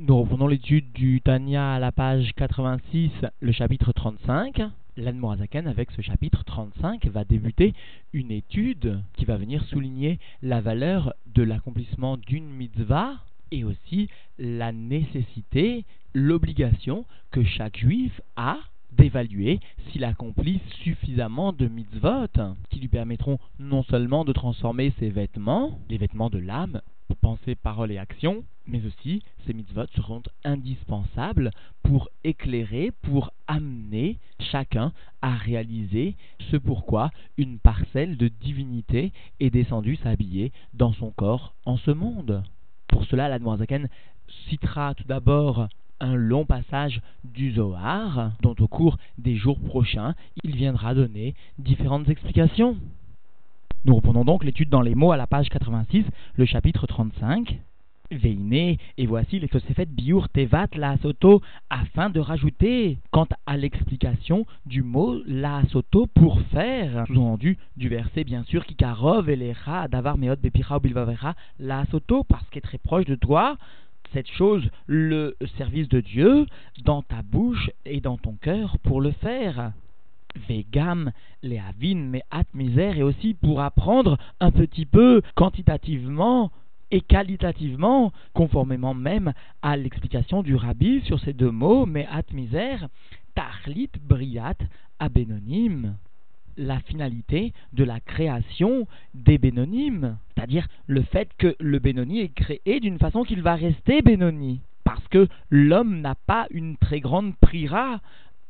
Nous reprenons l'étude du Tanya à la page 86, le chapitre 35. L'Anmorazaken, avec ce chapitre 35, va débuter une étude qui va venir souligner la valeur de l'accomplissement d'une mitzvah et aussi la nécessité, l'obligation que chaque juif a d'évaluer s'il accomplit suffisamment de mitzvot qui lui permettront non seulement de transformer ses vêtements, les vêtements de l'âme, pensée, parole et action, mais aussi ces mitzvot seront indispensables pour éclairer, pour amener chacun à réaliser ce pourquoi une parcelle de divinité est descendue s'habiller dans son corps en ce monde. Pour cela, la Zaken citera tout d'abord un long passage du Zohar, dont au cours des jours prochains, il viendra donner différentes explications. Nous reprenons donc l'étude dans les mots à la page 86, le chapitre 35. Veine, et voici les Tosefet Biur Tevat La Soto, afin de rajouter, quant à l'explication du mot La Soto pour faire, sous-entendu du verset bien sûr, Kikarov Elecha Davar Meot Bepicha Bilvavera La Soto, parce qu'elle est très proche de toi, cette chose, le service de Dieu, dans ta bouche et dans ton cœur pour le faire. Vegam, les mais at misère, et aussi pour apprendre un petit peu quantitativement et qualitativement, conformément même à l'explication du rabbi sur ces deux mots, mais at misère, tachlit briat abénonyme la finalité de la création des bénonymes, c'est-à-dire le fait que le bénoni est créé d'une façon qu'il va rester bénoni, parce que l'homme n'a pas une très grande prira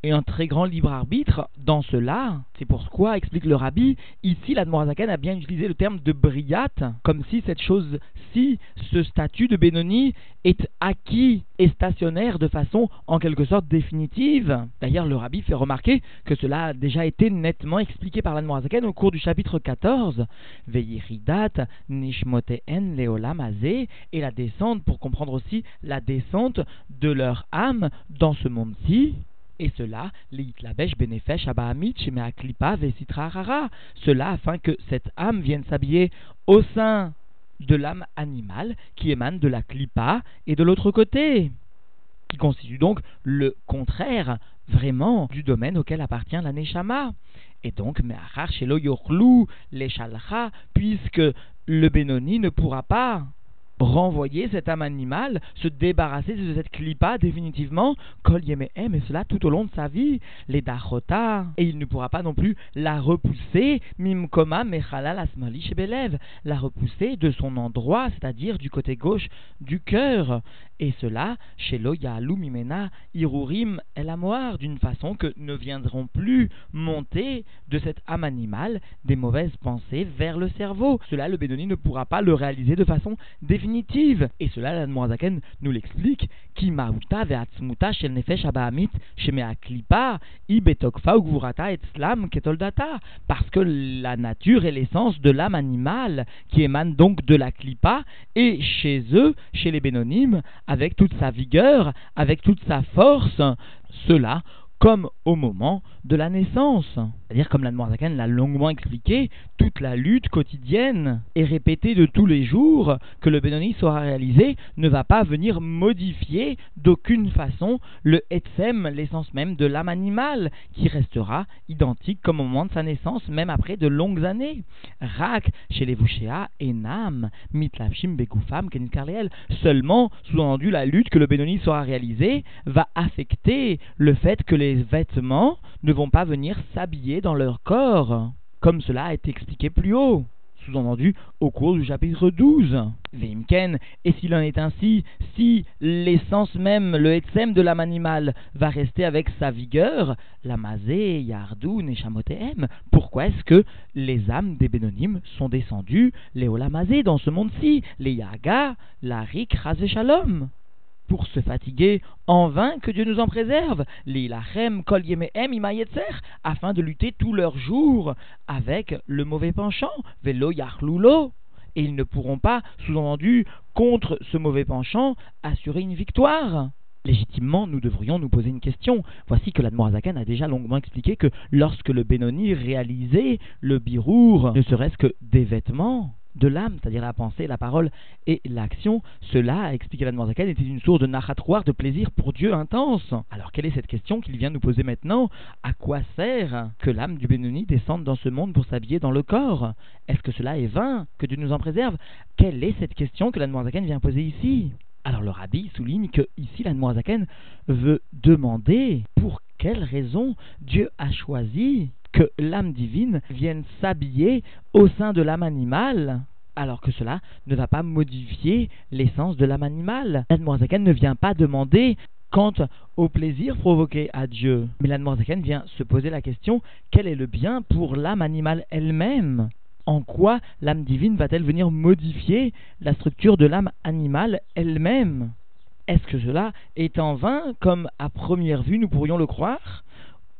et un très grand libre arbitre dans cela. C'est pourquoi, explique le rabbi, ici l'Admorazakan a bien utilisé le terme de briyat, comme si cette chose-ci, ce statut de Benoni, est acquis et stationnaire de façon en quelque sorte définitive. D'ailleurs, le rabbi fait remarquer que cela a déjà été nettement expliqué par l'Admorazakan au cours du chapitre 14. Veiridat nishmoteen leolamazé et la descente, pour comprendre aussi la descente de leur âme dans ce monde-ci. Et cela. Cela afin que cette âme vienne s'habiller au sein de l'âme animale qui émane de la klipa et de l'autre côté, qui constitue donc le contraire vraiment du domaine auquel appartient la neshama. Et donc, me'achar shelo yorlu les puisque le Benoni ne pourra pas renvoyer cette âme animale, se débarrasser de cette clipa définitivement, kol yemehem, et cela tout au long de sa vie, les dachota, et il ne pourra pas non plus la repousser, mimkoma mechalal asmali shebelev, la repousser de son endroit, c'est-à-dire du côté gauche du cœur, et cela chez Loyalu Mimena Irurim El Amoar, d'une façon que ne viendront plus monter de cette âme animale des mauvaises pensées vers le cerveau. Cela, le Bédoni ne pourra pas le réaliser de façon définitive. Et cela, l'Admoazaken nous l'explique. Ki mauta ve'atzmuta shel nefesh abahamit shemea klipa i betokfa ugvurata et slam ketoldata. Parce que la nature et l'essence de l'âme animale, qui émane donc de la klipa, et chez eux, chez les Bénonymes, avec toute sa vigueur, avec toute sa force, cela comme au moment de la naissance. C'est-à-dire, comme la Zaken l'a longuement expliqué, toute la lutte quotidienne et répétée de tous les jours que le Benoni sera réalisé ne va pas venir modifier d'aucune façon le Etsem, l'essence même de l'âme animale, qui restera identique comme au moment de sa naissance, même après de longues années. Rak, chez les Vushéa, Enam, Mitlavshim, Begoufam, Keniskarleel. Seulement, sous-entendu, la lutte que le Benoni sera réalisé va affecter le fait que les vêtements ne vont pas venir s'habiller dans leur corps, comme cela a été expliqué plus haut sous-entendu au cours du chapitre 12. Vimken, et s'il en est ainsi, si l'essence même, le etsem de l'âme animale va rester avec sa vigueur, la mazé, yardou, neshamotehem, pourquoi est-ce que les âmes des bénonymes sont descendues, les olamazé, dans ce monde-ci, les yaga, la rik, shalom? Pour se fatiguer en vain que Dieu nous en préserve, l'ilachem kol afin de lutter tous leurs jours avec le mauvais penchant, velo yachlulo. Et ils ne pourront pas, sous-entendu, contre ce mauvais penchant, assurer une victoire. Légitimement, nous devrions nous poser une question. Voici que l'Admorazakan a déjà longuement expliqué que lorsque le Benoni réalisait le birour, ne serait-ce que des vêtements, de l'âme, c'est-à-dire la pensée, la parole et l'action, cela, expliqué la Zaken, était une source de nachatroir, de plaisir pour Dieu intense. Alors quelle est cette question qu'il vient nous poser maintenant? À quoi sert que l'âme du Benoni descende dans ce monde pour s'habiller dans le corps? Est-ce que cela est vain Que Dieu nous en préserve? Quelle est cette question que la Zaken vient poser ici? Alors le rabbi souligne que ici la veut demander pour quelle raison Dieu a choisi que l'âme divine vienne s'habiller au sein de l'âme animale, alors que cela ne va pas modifier l'essence de l'âme animale. L'Admorazaken ne vient pas demander quant au plaisir provoqué à Dieu. Mais l'Admorazaken vient se poser la question quel est le bien pour l'âme animale elle-même? En quoi l'âme divine va-t-elle venir modifier la structure de l'âme animale elle-même? Est-ce que cela est en vain, comme à première vue nous pourrions le croire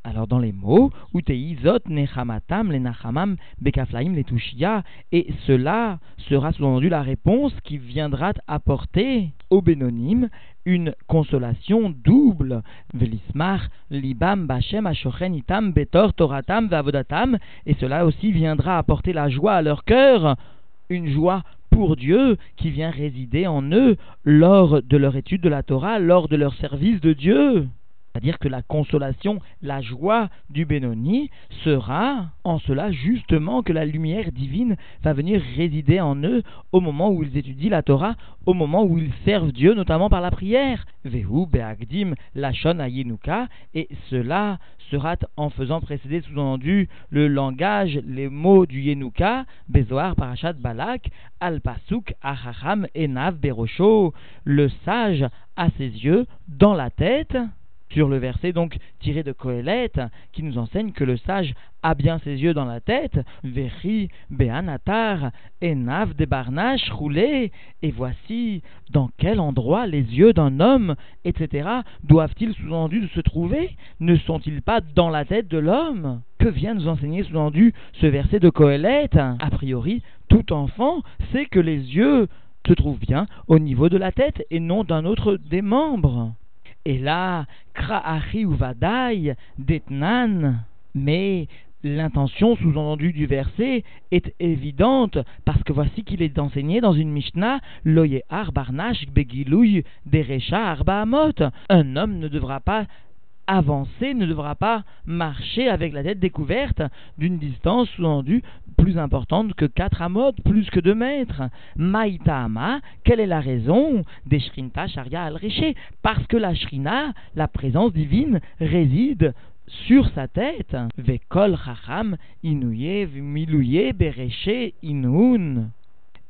alors dans les mots, Uteizot nechamatam le bekaflaim le tushia, et cela sera sous-entendu la réponse qui viendra apporter au bénonyme une consolation double. Velismar libam bachem ashochen itam betor vavodatam, et cela aussi viendra apporter la joie à leur cœur, une joie pour Dieu qui vient résider en eux lors de leur étude de la Torah, lors de leur service de Dieu. C'est-à-dire que la consolation, la joie du Benoni sera en cela justement que la lumière divine va venir résider en eux au moment où ils étudient la Torah, au moment où ils servent Dieu, notamment par la prière. Vehu be'agdim lachon ayinuka, et cela sera en faisant précéder sous-entendu le langage, les mots du Yenuka, Bezoar, Parashat Balak, Al-Pasuk, Ahacham, Enav, Berosho, le sage à ses yeux, dans la tête, sur le verset donc tiré de Kohelet, qui nous enseigne que le sage a bien ses yeux dans la tête, Vechi Beanatar, Enav de Barnash roulé, et voici dans quel endroit les yeux d'un homme, etc., doivent-ils sous-entendu se trouver? Ne sont-ils pas dans la tête de l'homme? Que vient nous enseigner sous-entendu ce verset de Kohelet? A priori, tout enfant sait que les yeux se trouvent bien au niveau de la tête et non d'un autre des membres. Et là, kra'achi ou detnan. Mais l'intention sous-entendue du verset est évidente parce que voici qu'il est enseigné dans une Mishnah Loye barnash begilouy derecha arba amot. Un homme ne devra pas avancer, ne devra pas marcher avec la tête découverte d'une distance sous-entendue plus importante que 4 amot, plus que 2 mètres. Maïtama, quelle est la raison des Shrinta Sharia al Parce que la Shrina, la présence divine, réside sur sa tête. Vekol Chacham, Inouye, Milouye, Bereche, Inun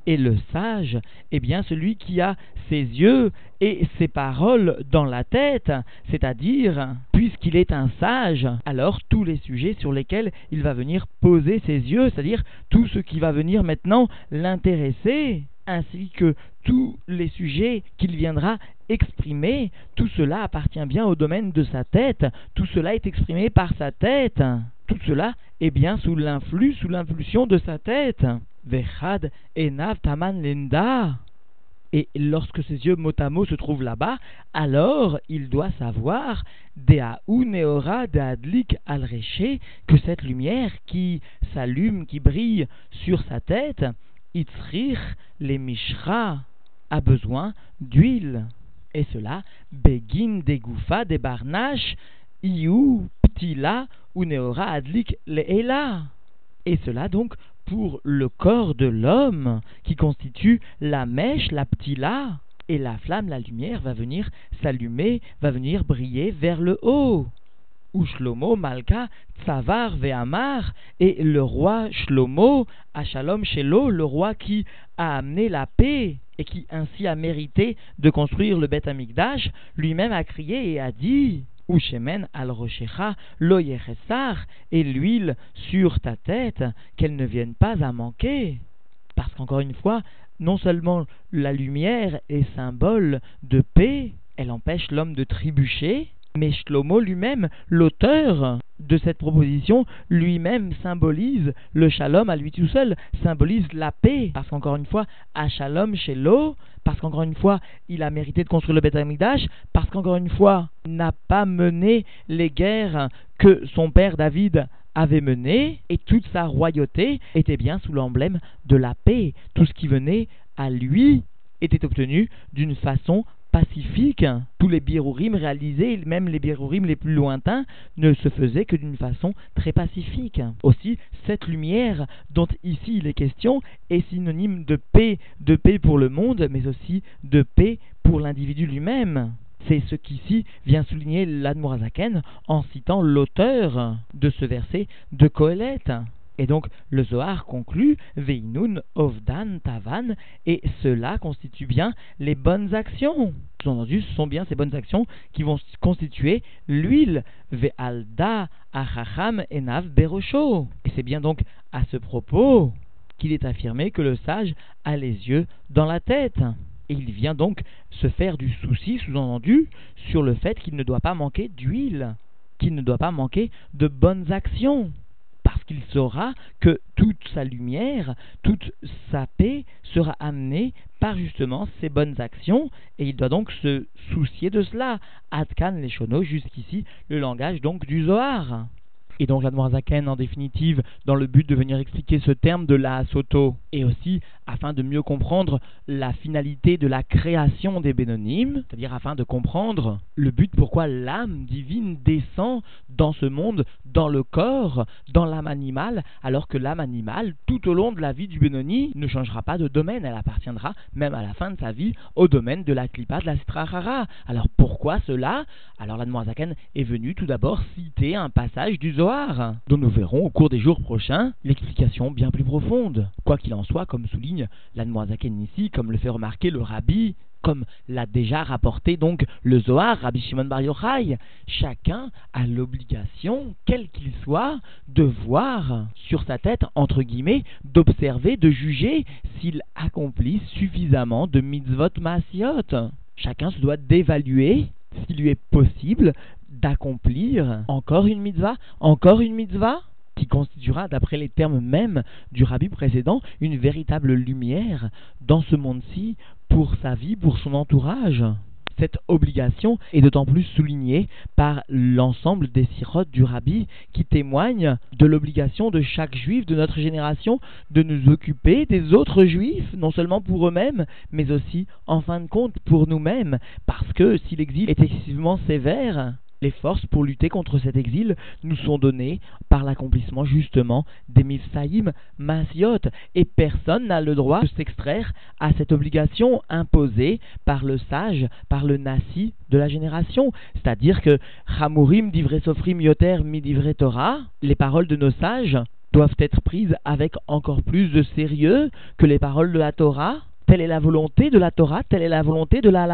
et le sage est bien celui qui a ses yeux et ses paroles dans la tête, c'est-à-dire, puisqu'il est un sage, alors tous les sujets sur lesquels il va venir poser ses yeux, c'est-à-dire tout ce qui va venir maintenant l'intéresser, ainsi que tous les sujets qu'il viendra exprimer, tout cela appartient bien au domaine de sa tête, tout cela est exprimé par sa tête, tout cela est bien sous l'influx, sous l'impulsion de sa tête. Vechad enav taman lenda. Et lorsque ses yeux mot à mot se trouvent là-bas, alors il doit savoir Deaou neora deadlik al que cette lumière qui s'allume, qui brille sur sa tête, itzrich les mishra, a besoin d'huile. Et cela, begin degoufa de barnash, iou ptila ou neora adlik leela. Et cela donc pour le corps de l'homme qui constitue la mèche, la ptila, et la flamme, la lumière va venir s'allumer, va venir briller vers le haut. Ou Shlomo Malka Tsavar Ve'amar, et le roi Shlomo, Shalom Shelo, le roi qui a amené la paix et qui ainsi a mérité de construire le Beth Amikdash, lui-même a crié et a dit ou al rochecha lo et l'huile sur ta tête, qu'elle ne vienne pas à manquer. Parce qu'encore une fois, non seulement la lumière est symbole de paix, elle empêche l'homme de trébucher, mais Shlomo lui-même, l'auteur de cette proposition, lui-même symbolise le shalom à lui tout seul, symbolise la paix. Parce qu'encore une fois, à shalom chez l'eau, parce qu'encore une fois, il a mérité de construire le Beth Amikdash, parce qu'encore une fois, n'a pas mené les guerres que son père David avait mené, et toute sa royauté était bien sous l'emblème de la paix. Tout ce qui venait à lui était obtenu d'une façon pacifique. Tous les birourim réalisés, même les birourim les plus lointains, ne se faisaient que d'une façon très pacifique. Aussi, cette lumière dont ici il est question est synonyme de paix, de paix pour le monde, mais aussi de paix pour l'individu lui-même. C'est ce qu'ici vient souligner l'Admorazaken en citant l'auteur de ce verset de Kohelet. Et donc le Zohar conclut Veinun, Ovdan, Tavan, et cela constitue bien les bonnes actions. Sous-entendu, ce sont bien ces bonnes actions qui vont constituer l'huile Ve'alda, Achacham, Enav, Berosho. Et c'est bien donc à ce propos qu'il est affirmé que le sage a les yeux dans la tête. Et il vient donc se faire du souci, sous-entendu, sur le fait qu'il ne doit pas manquer d'huile, qu'il ne doit pas manquer de bonnes actions qu'il saura que toute sa lumière, toute sa paix sera amenée par justement ses bonnes actions, et il doit donc se soucier de cela. Adkan les jusqu'ici, le langage donc du Zohar. Et donc Zaken, en définitive, dans le but de venir expliquer ce terme de la Soto, et aussi afin de mieux comprendre la finalité de la création des Bénonymes, c'est-à-dire afin de comprendre le but pourquoi l'âme divine descend dans ce monde, dans le corps, dans l'âme animale, alors que l'âme animale, tout au long de la vie du Bénoni, ne changera pas de domaine, elle appartiendra même à la fin de sa vie au domaine de la Klipa de la Strahara. Alors pourquoi cela? Alors Zaken est venu tout d'abord citer un passage du Zohar dont nous verrons au cours des jours prochains l'explication bien plus profonde. Quoi qu'il en soit, comme souligne l'Anmoazaken ici, comme le fait remarquer le Rabbi, comme l'a déjà rapporté donc le Zohar, Rabbi Shimon Bar Yochai, chacun a l'obligation, quel qu'il soit, de voir sur sa tête, entre guillemets, d'observer, de juger s'il accomplit suffisamment de mitzvot maasiot. Chacun se doit d'évaluer s'il lui est possible d'accomplir encore une mitzvah, encore une mitzvah, qui constituera, d'après les termes mêmes du rabbi précédent, une véritable lumière dans ce monde-ci pour sa vie, pour son entourage. Cette obligation est d'autant plus soulignée par l'ensemble des sirotes du rabbi qui témoignent de l'obligation de chaque juif de notre génération de nous occuper des autres juifs, non seulement pour eux-mêmes, mais aussi en fin de compte pour nous-mêmes, parce que si l'exil est excessivement sévère, les forces pour lutter contre cet exil nous sont données par l'accomplissement justement des Mifsaïm Masiot et personne n'a le droit de s'extraire à cette obligation imposée par le sage, par le nasi de la génération. C'est-à-dire que Hamurim divre sofrim yoter les paroles de nos sages doivent être prises avec encore plus de sérieux que les paroles de la Torah. Telle est la volonté de la Torah, telle est la volonté de la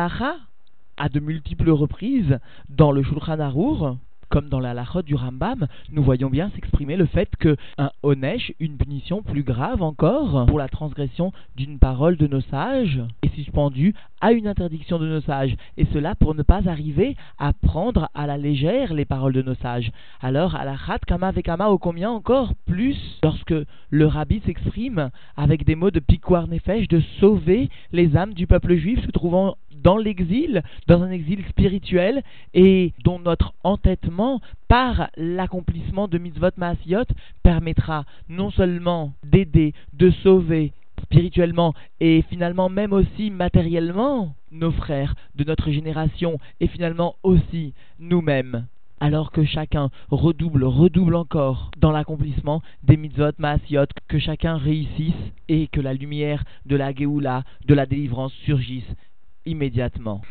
à de multiples reprises dans le Shulchan Arour, comme dans la Lachot du Rambam, nous voyons bien s'exprimer le fait que un onesh, une punition plus grave encore pour la transgression d'une parole de nos sages, est suspendu à une interdiction de nos sages, et cela pour ne pas arriver à prendre à la légère les paroles de nos sages. Alors, à la Khat Kama Vekama, au combien encore plus, lorsque le rabbi s'exprime avec des mots de piquoir nefesh, de sauver les âmes du peuple juif se trouvant dans l'exil, dans un exil spirituel, et dont notre entêtement par l'accomplissement de mitzvot maasiot permettra non seulement d'aider, de sauver spirituellement et finalement même aussi matériellement nos frères de notre génération et finalement aussi nous-mêmes. Alors que chacun redouble, redouble encore dans l'accomplissement des mitzvot maasiot, que chacun réussisse et que la lumière de la Géoula, de la délivrance surgisse immédiatement.